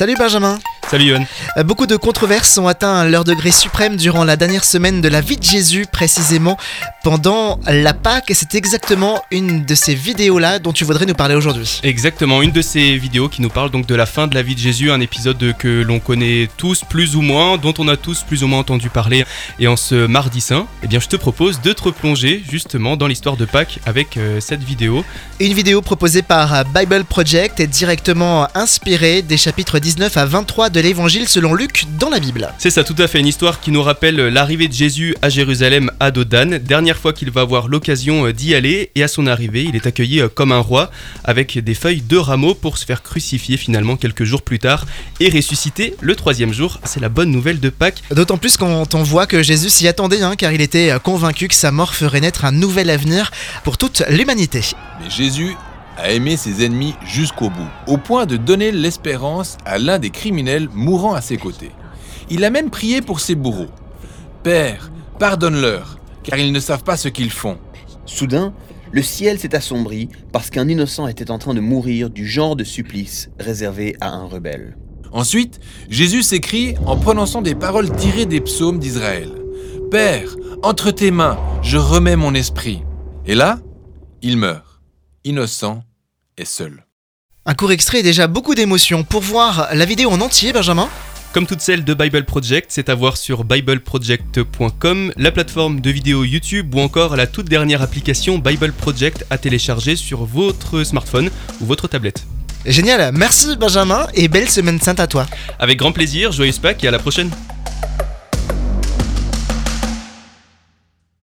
Salut Benjamin Salut Yohan. Euh, Beaucoup de controverses ont atteint leur degré suprême durant la dernière semaine de la vie de Jésus, précisément pendant la Pâque. Et c'est exactement une de ces vidéos-là dont tu voudrais nous parler aujourd'hui. Exactement, une de ces vidéos qui nous parle donc de la fin de la vie de Jésus, un épisode que l'on connaît tous plus ou moins, dont on a tous plus ou moins entendu parler. Et en ce mardi saint, eh bien je te propose de te replonger justement dans l'histoire de Pâques avec euh, cette vidéo. Une vidéo proposée par Bible Project est directement inspirée des chapitres 19 à 23 de l'évangile selon Luc dans la Bible. C'est ça tout à fait, une histoire qui nous rappelle l'arrivée de Jésus à Jérusalem à Dodane, dernière fois qu'il va avoir l'occasion euh, d'y aller, et à son arrivée, il est accueilli euh, comme un roi, avec des feuilles de rameaux pour se faire crucifier finalement quelques jours plus tard, et ressusciter le troisième jour. C'est la bonne nouvelle de Pâques. D'autant plus quand on voit que Jésus s'y attendait, hein, car il était convaincu que sa mort ferait naître un nouvel avenir pour toute l'humanité. Mais Jésus a aimé ses ennemis jusqu'au bout, au point de donner l'espérance à l'un des criminels mourant à ses côtés. Il a même prié pour ses bourreaux. Père, pardonne-leur, car ils ne savent pas ce qu'ils font. Soudain, le ciel s'est assombri parce qu'un innocent était en train de mourir du genre de supplice réservé à un rebelle. Ensuite, Jésus s'écrie en prononçant des paroles tirées des psaumes d'Israël. Père, entre tes mains, je remets mon esprit. Et là, il meurt, innocent seul. Un court extrait et déjà beaucoup d'émotions. Pour voir la vidéo en entier, Benjamin, Comme toutes celles de Bible Project, c'est à voir sur bibleproject.com, la plateforme de vidéo YouTube ou encore la toute dernière application Bible Project à télécharger sur votre smartphone ou votre tablette. génial. Merci Benjamin et belle semaine sainte à toi. Avec grand plaisir, joyeuse Pâques et à la prochaine